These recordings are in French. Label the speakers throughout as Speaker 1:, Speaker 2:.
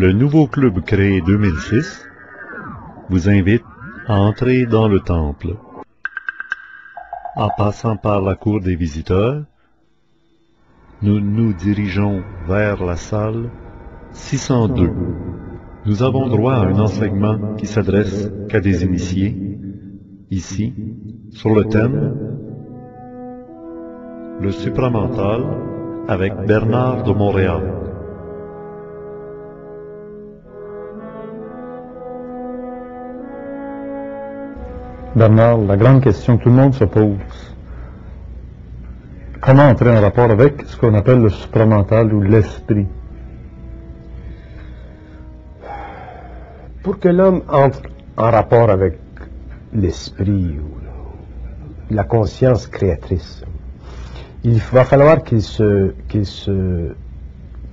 Speaker 1: Le nouveau club créé 2006 vous invite à entrer dans le temple. En passant par la cour des visiteurs, nous nous dirigeons vers la salle 602. Nous avons droit à un enseignement qui s'adresse qu'à des initiés, ici, sur le thème Le supramental avec Bernard de Montréal.
Speaker 2: Bernard, la grande question que tout le monde se pose, comment entrer en rapport avec ce qu'on appelle le supramental ou l'esprit?
Speaker 3: Pour que l'homme entre en rapport avec l'esprit ou la conscience créatrice, il va falloir qu'il se, qu'il se,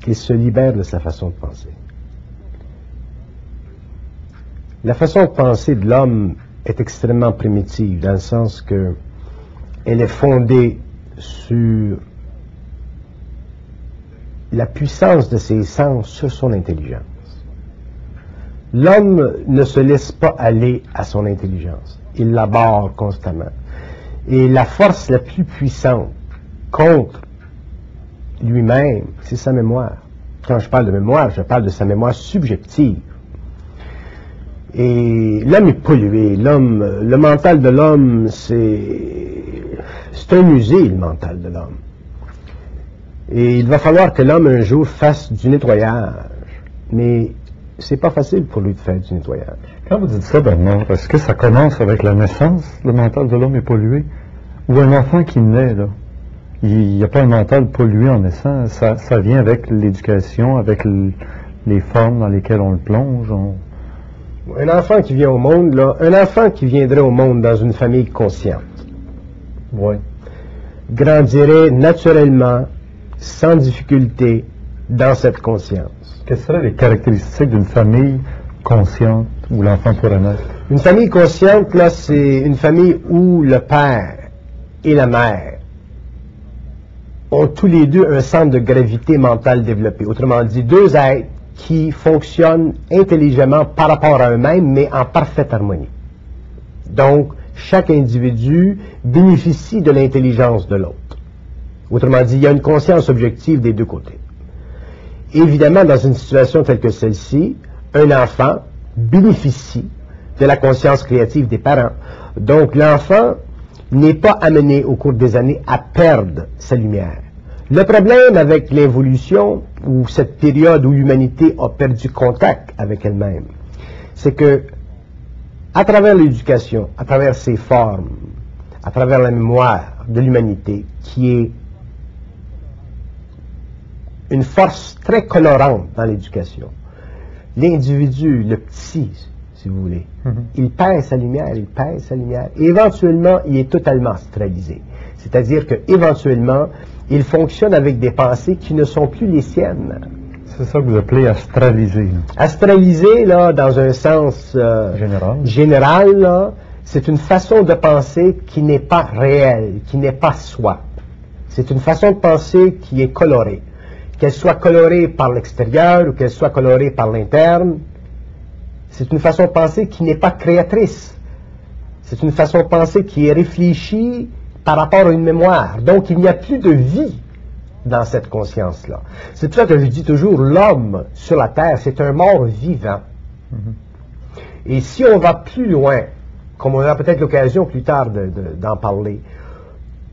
Speaker 3: qu'il se libère de sa façon de penser. La façon de penser de l'homme est extrêmement primitive, dans le sens que elle est fondée sur la puissance de ses sens sur son intelligence. L'homme ne se laisse pas aller à son intelligence. Il l'aborde constamment. Et la force la plus puissante contre lui-même, c'est sa mémoire. Quand je parle de mémoire, je parle de sa mémoire subjective. Et l'homme est pollué. L'homme, le mental de l'homme, c'est, c'est un musée, le mental de l'homme. Et il va falloir que l'homme un jour fasse du nettoyage. Mais c'est pas facile pour lui de faire du nettoyage.
Speaker 2: Quand vous dites ça, Bernard, est-ce que ça commence avec la naissance, le mental de l'homme est pollué? Ou un enfant qui naît, là Il n'y a pas un mental pollué en naissant, ça, ça vient avec l'éducation, avec les formes dans lesquelles on le plonge. on-
Speaker 3: Un enfant qui vient au monde, là, un enfant qui viendrait au monde dans une famille consciente, grandirait naturellement, sans difficulté, dans cette conscience.
Speaker 2: Quelles seraient les caractéristiques d'une famille consciente où l'enfant pourrait naître?
Speaker 3: Une famille consciente, là, c'est une famille où le père et la mère ont tous les deux un centre de gravité mentale développé. Autrement dit, deux êtres qui fonctionnent intelligemment par rapport à eux-mêmes, mais en parfaite harmonie. Donc, chaque individu bénéficie de l'intelligence de l'autre. Autrement dit, il y a une conscience objective des deux côtés. Évidemment, dans une situation telle que celle-ci, un enfant bénéficie de la conscience créative des parents. Donc, l'enfant n'est pas amené au cours des années à perdre sa lumière. Le problème avec l'évolution, ou cette période où l'humanité a perdu contact avec elle-même, c'est que, à travers l'éducation, à travers ses formes, à travers la mémoire de l'humanité, qui est une force très colorante dans l'éducation, l'individu, le petit, si vous voulez, il perd sa lumière, il perd sa lumière. Et éventuellement, il est totalement astralisé. C'est-à-dire qu'éventuellement, il fonctionne avec des pensées qui ne sont plus les siennes.
Speaker 2: C'est ça que vous appelez astraliser. là.
Speaker 3: Astralisé, là, dans un sens euh,
Speaker 2: Général.
Speaker 3: général, là, c'est une façon de penser qui n'est pas réelle, qui n'est pas soi. C'est une façon de penser qui est colorée. Qu'elle soit colorée par l'extérieur ou qu'elle soit colorée par l'interne, c'est une façon de penser qui n'est pas créatrice. C'est une façon de penser qui est réfléchie par rapport à une mémoire. Donc il n'y a plus de vie dans cette conscience-là. C'est pour ça que je dis toujours, l'homme sur la terre, c'est un mort vivant. Et si on va plus loin, comme on aura peut-être l'occasion plus tard de- de- d'en parler,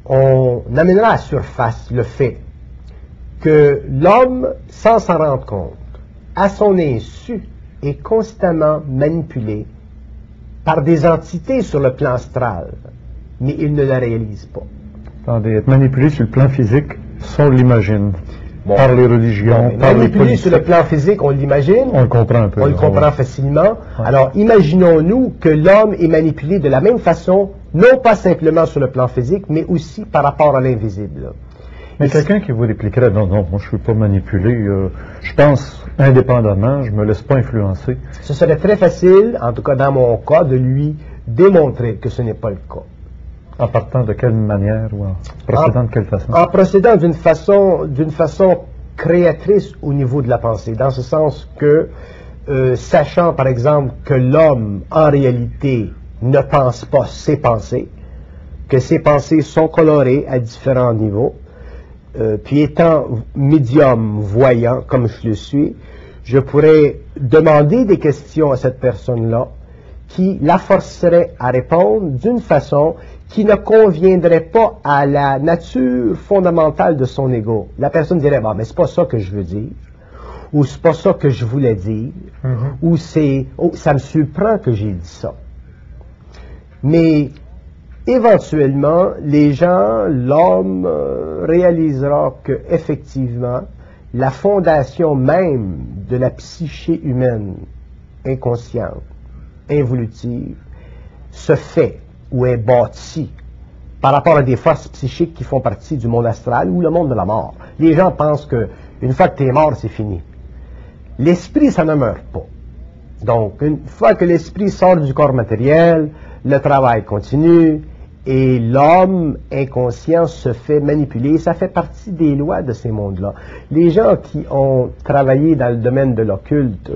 Speaker 3: on amènera à la surface le fait que l'homme, sans s'en rendre compte, à son insu, est constamment manipulé par des entités sur le plan astral, mais il ne le réalise pas.
Speaker 2: Attendez, être manipulé sur le plan physique, ça on l'imagine.
Speaker 3: Bon.
Speaker 2: Par les religions,
Speaker 3: Bon,
Speaker 2: par les
Speaker 3: manipulé sur le plan physique, on l'imagine,
Speaker 2: On le comprend un peu.
Speaker 3: on le comprend
Speaker 2: ouais.
Speaker 3: facilement. Alors, imaginons-nous que l'homme est manipulé de la même façon, non pas simplement sur le plan physique, mais aussi par rapport à l'invisible.
Speaker 2: Mais quelqu'un qui vous répliquerait, non, non, moi je ne suis pas manipulé, euh, je pense indépendamment, je me laisse pas influencer.
Speaker 3: Ce serait très facile, en tout cas dans mon cas, de lui démontrer que ce n'est pas le cas.
Speaker 2: En partant de quelle manière ou en procédant de quelle façon?
Speaker 3: En procédant d'une façon, d'une façon créatrice au niveau de la pensée, dans ce sens que, euh, sachant par exemple que l'homme en réalité ne pense pas ses pensées, que ses pensées sont colorées à différents niveaux, euh, puis étant médium voyant comme je le suis, je pourrais demander des questions à cette personne-là qui la forcerait à répondre d'une façon qui ne conviendrait pas à la nature fondamentale de son ego. La personne dirait, bon, mais c'est pas ça que je veux dire, ou c'est pas ça que je voulais dire, ou c'est, oh, ça me surprend que j'ai dit ça. Mais éventuellement, les gens, l'homme euh, réalisera que effectivement, la fondation même de la psyché humaine, inconsciente, involutive, se fait ou est bâtie par rapport à des forces psychiques qui font partie du monde astral ou le monde de la mort. Les gens pensent que une fois que tu es mort, c'est fini. L'esprit, ça ne meurt pas. Donc, une fois que l'esprit sort du corps matériel, le travail continue et l'homme inconscient se fait manipuler. Ça fait partie des lois de ces mondes-là. Les gens qui ont travaillé dans le domaine de l'occulte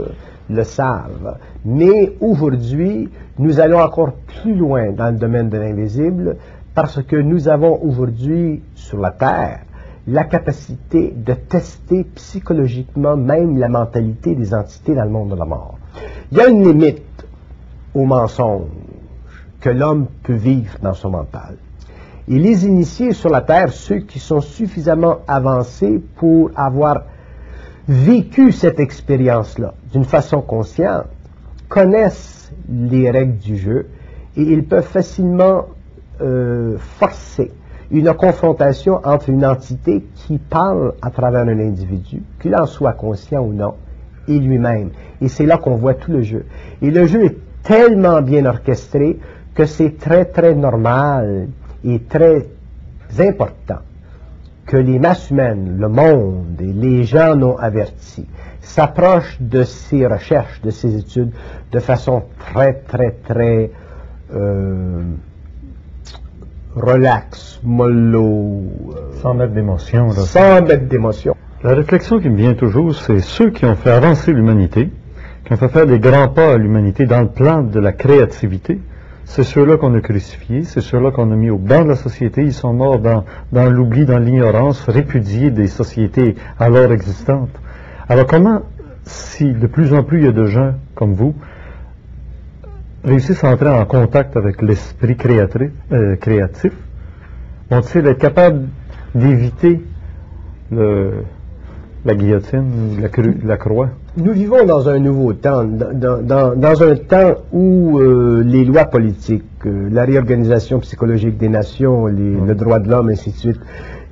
Speaker 3: le savent. Mais aujourd'hui, nous allons encore plus loin dans le domaine de l'invisible parce que nous avons aujourd'hui sur la Terre la capacité de tester psychologiquement même la mentalité des entités dans le monde de la mort. Il y a une limite au mensonge que l'homme peut vivre dans son mental. Et les initiés sur la Terre, ceux qui sont suffisamment avancés pour avoir vécu cette expérience-là d'une façon consciente, connaissent les règles du jeu et ils peuvent facilement euh, forcer une confrontation entre une entité qui parle à travers un individu, qu'il en soit conscient ou non, et lui-même. Et c'est là qu'on voit tout le jeu. Et le jeu est tellement bien orchestré que c'est très très normal et très important que les masses humaines, le monde et les gens non avertis s'approchent de ces recherches, de ces études de façon très très très euh, relax, mollo.
Speaker 2: Euh, sans mettre d'émotion.
Speaker 3: Sans mettre d'émotion.
Speaker 2: La réflexion qui me vient toujours, c'est ceux qui ont fait avancer l'humanité, qui ont fait faire des grands pas à l'humanité dans le plan de la créativité, c'est ceux-là qu'on a crucifiés, c'est ceux-là qu'on a mis au banc de la société. Ils sont morts dans, l'oubli, dans l'ignorance, répudiés des sociétés alors existantes. Alors comment, si de plus en plus il y a de gens comme vous, réussissent à entrer en contact avec l'esprit euh, créatif, vont-ils être capables d'éviter la guillotine, la, la croix?
Speaker 3: Nous vivons dans un nouveau temps, dans, un temps où euh, les lois politiques, euh, la réorganisation psychologique des nations, les, le droit de l'homme, ainsi de suite,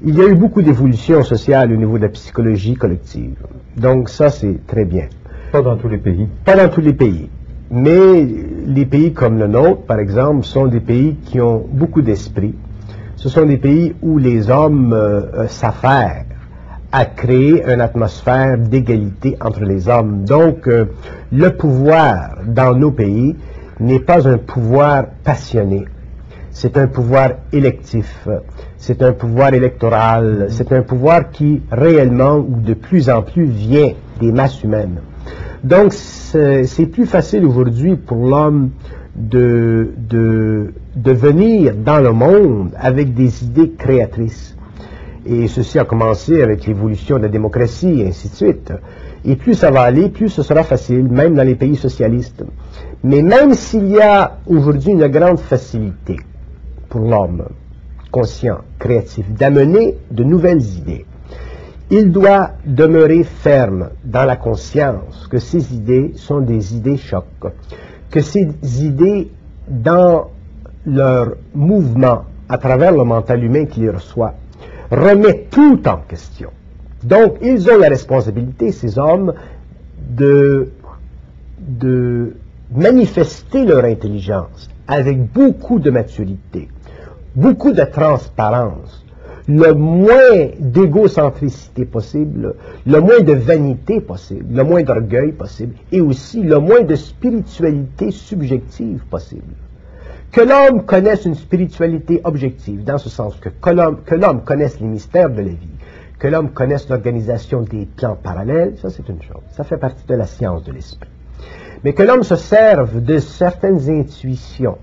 Speaker 3: il y a eu beaucoup d'évolutions sociales au niveau de la psychologie collective. Donc ça, c'est très bien.
Speaker 2: Pas dans tous les pays.
Speaker 3: Pas dans tous les pays. Mais les pays comme le nôtre, par exemple, sont des pays qui ont beaucoup d'esprit. Ce sont des pays où les hommes euh, s'affairent à créer une atmosphère d'égalité entre les hommes. Donc, euh, le pouvoir dans nos pays n'est pas un pouvoir passionné. C'est un pouvoir électif. C'est un pouvoir électoral. C'est un pouvoir qui réellement ou de plus en plus vient des masses humaines. Donc, c'est plus facile aujourd'hui pour l'homme de, de, de venir dans le monde avec des idées créatrices. Et ceci a commencé avec l'évolution de la démocratie et ainsi de suite. Et plus ça va aller, plus ce sera facile, même dans les pays socialistes. Mais même s'il y a aujourd'hui une grande facilité pour l'homme conscient, créatif, d'amener de nouvelles idées, il doit demeurer ferme dans la conscience que ces idées sont des idées chocs, que ces idées, dans leur mouvement à travers le mental humain qui les reçoit, remet tout en question. Donc, ils ont la responsabilité, ces hommes, de, manifester leur intelligence avec beaucoup de maturité, beaucoup de transparence, le moins d'égocentricité possible, le moins de vanité possible, le moins d'orgueil possible, et aussi le moins de spiritualité subjective possible. Que l'homme connaisse une spiritualité objective, dans ce sens que, l'homme connaisse les mystères de la vie, Que l'homme connaisse l'organisation des plans parallèles, ça c'est une chose. Ça fait partie de la science de l'esprit. Mais que l'homme se serve de certaines intuitions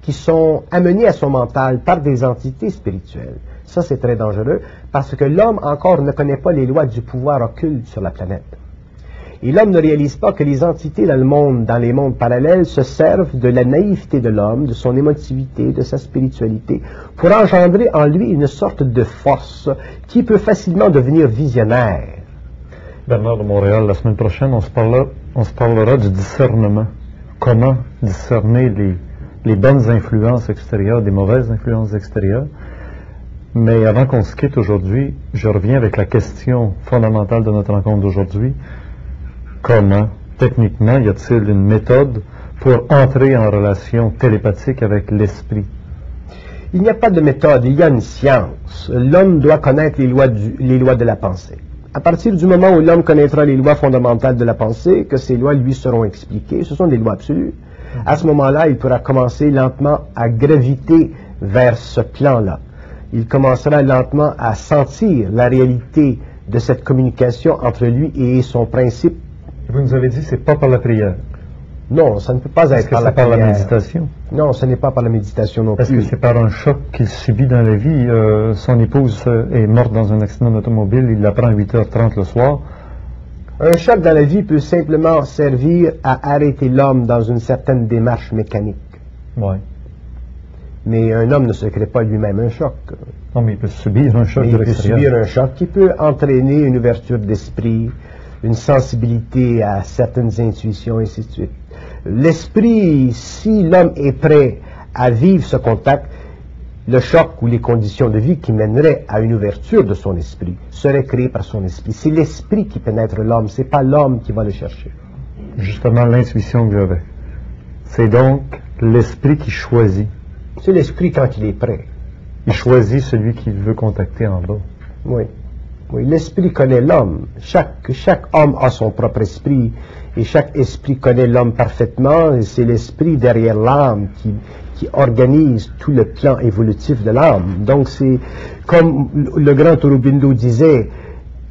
Speaker 3: qui sont amenées à son mental par des entités spirituelles, ça c'est très dangereux parce que l'homme encore ne connaît pas les lois du pouvoir occulte sur la planète. Et l'homme ne réalise pas que les entités dans le monde, dans les mondes parallèles, se servent de la naïveté de l'homme, de son émotivité, de sa spiritualité, pour engendrer en lui une sorte de force qui peut facilement devenir visionnaire.
Speaker 2: Bernard de Montréal, la semaine prochaine, on se parlera, on se parlera du discernement. Comment discerner les, les bonnes influences extérieures des mauvaises influences extérieures. Mais avant qu'on se quitte aujourd'hui, je reviens avec la question fondamentale de notre rencontre d'aujourd'hui. Comment, techniquement, y a-t-il une méthode pour entrer en relation télépathique avec l'esprit?
Speaker 3: Il n'y a pas de méthode, il y a une science. L'homme doit connaître les lois, de la pensée. À partir du moment où l'homme connaîtra les lois fondamentales de la pensée, que ces lois lui seront expliquées, ce sont des lois absolues. À ce moment-là, il pourra commencer lentement à graviter vers ce plan-là. Il commencera lentement à sentir la réalité de cette communication entre lui et son principe.
Speaker 2: Vous nous avez dit que c'est pas par la prière.
Speaker 3: Non, ça ne peut pas être
Speaker 2: que
Speaker 3: par la
Speaker 2: par la
Speaker 3: prière.
Speaker 2: méditation?
Speaker 3: Non, ce n'est pas par la méditation non
Speaker 2: Est-ce que
Speaker 3: plus.
Speaker 2: c'est par un choc qu'il subit dans la vie Euh, Son épouse euh, est morte dans un accident d'automobile, il l'apprend à 8h30 le soir.
Speaker 3: Un choc dans la vie peut simplement servir à arrêter l'homme dans une certaine démarche mécanique.
Speaker 2: Ouais.
Speaker 3: Mais un homme ne se crée pas lui-même un choc.
Speaker 2: Non, mais il peut subir un choc
Speaker 3: Mais
Speaker 2: de
Speaker 3: il peut subir un choc qui peut entraîner une ouverture d'esprit, une sensibilité à certaines intuitions, et ainsi de suite. L'esprit, si l'homme est prêt à vivre ce contact, le choc ou les conditions de vie qui mèneraient à une ouverture de son esprit seraient créées par son esprit. C'est l'esprit qui pénètre l'homme, c'est pas l'homme qui va le chercher.
Speaker 2: Justement, l'intuition que j'avais. C'est donc l'esprit qui choisit.
Speaker 3: C'est l'esprit quand il est prêt.
Speaker 2: Il choisit celui qu'il veut contacter en bas.
Speaker 3: Oui. Oui, l'esprit connaît l'homme. Chaque, homme a son propre esprit et chaque esprit connaît l'homme parfaitement et c'est l'esprit derrière l'âme qui, qui organise tout le plan évolutif de l'âme. Donc c'est comme le grand Aurobindo disait,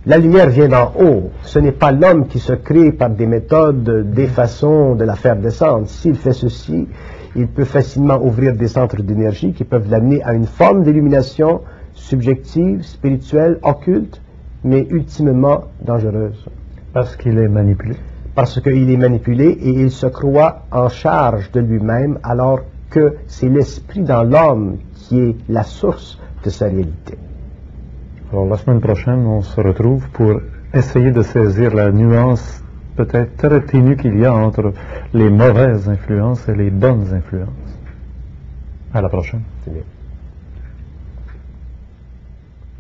Speaker 3: la lumière vient d'en haut. Ce n'est pas l'homme qui se crée par des méthodes, des façons de la faire descendre. S'il fait ceci, il peut facilement ouvrir des centres d'énergie qui peuvent l'amener à une forme d'illumination subjective, spirituelle, occulte, mais ultimement dangereuse.
Speaker 2: Parce qu'il est manipulé.
Speaker 3: Parce qu'il est manipulé et il se croit en charge de lui-même alors que c'est l'esprit dans l'homme qui est la source de sa réalité.
Speaker 2: Alors la semaine prochaine, on se retrouve pour essayer de saisir la nuance peut-être très ténue qu'il y a entre les mauvaises influences et les bonnes influences. À la prochaine.
Speaker 3: C'est bien.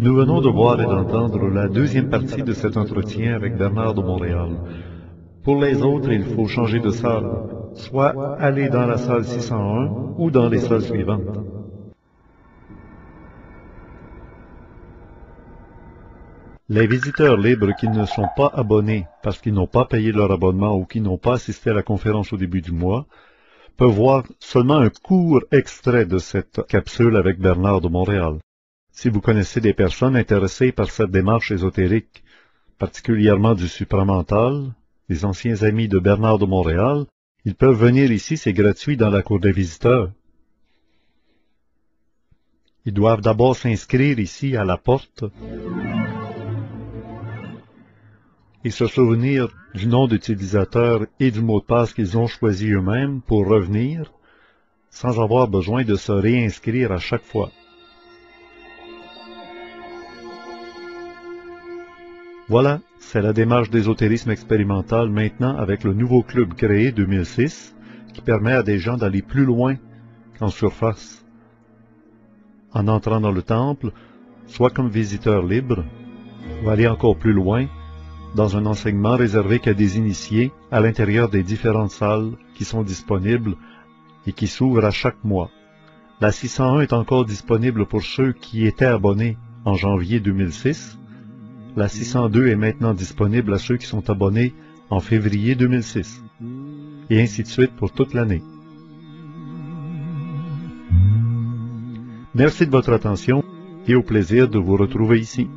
Speaker 1: Nous venons de voir et d'entendre la deuxième partie de cet entretien avec Bernard de Montréal. Pour les autres, il faut changer de salle, soit aller dans la salle 601 ou dans les salles suivantes. Les visiteurs libres qui ne sont pas abonnés parce qu'ils n'ont pas payé leur abonnement ou qui n'ont pas assisté à la conférence au début du mois peuvent voir seulement un court extrait de cette capsule avec Bernard de Montréal. Si vous connaissez des personnes intéressées par cette démarche ésotérique, particulièrement du supramental, les anciens amis de Bernard de Montréal, ils peuvent venir ici, c'est gratuit dans la cour des visiteurs. Ils doivent d'abord s'inscrire ici à la porte et se souvenir du nom d'utilisateur et du mot de passe qu'ils ont choisi eux-mêmes pour revenir, sans avoir besoin de se réinscrire à chaque fois. Voilà, c'est la démarche d'ésotérisme expérimental maintenant avec le nouveau club créé 2006 qui permet à des gens d'aller plus loin qu'en surface. En entrant dans le temple, soit comme visiteur libre, ou aller encore plus loin, dans un enseignement réservé qu'à des initiés à l'intérieur des différentes salles qui sont disponibles et qui s'ouvrent à chaque mois. La 601 est encore disponible pour ceux qui étaient abonnés en janvier 2006. La 602 est maintenant disponible à ceux qui sont abonnés en février 2006. Et ainsi de suite pour toute l'année. Merci de votre attention et au plaisir de vous retrouver ici.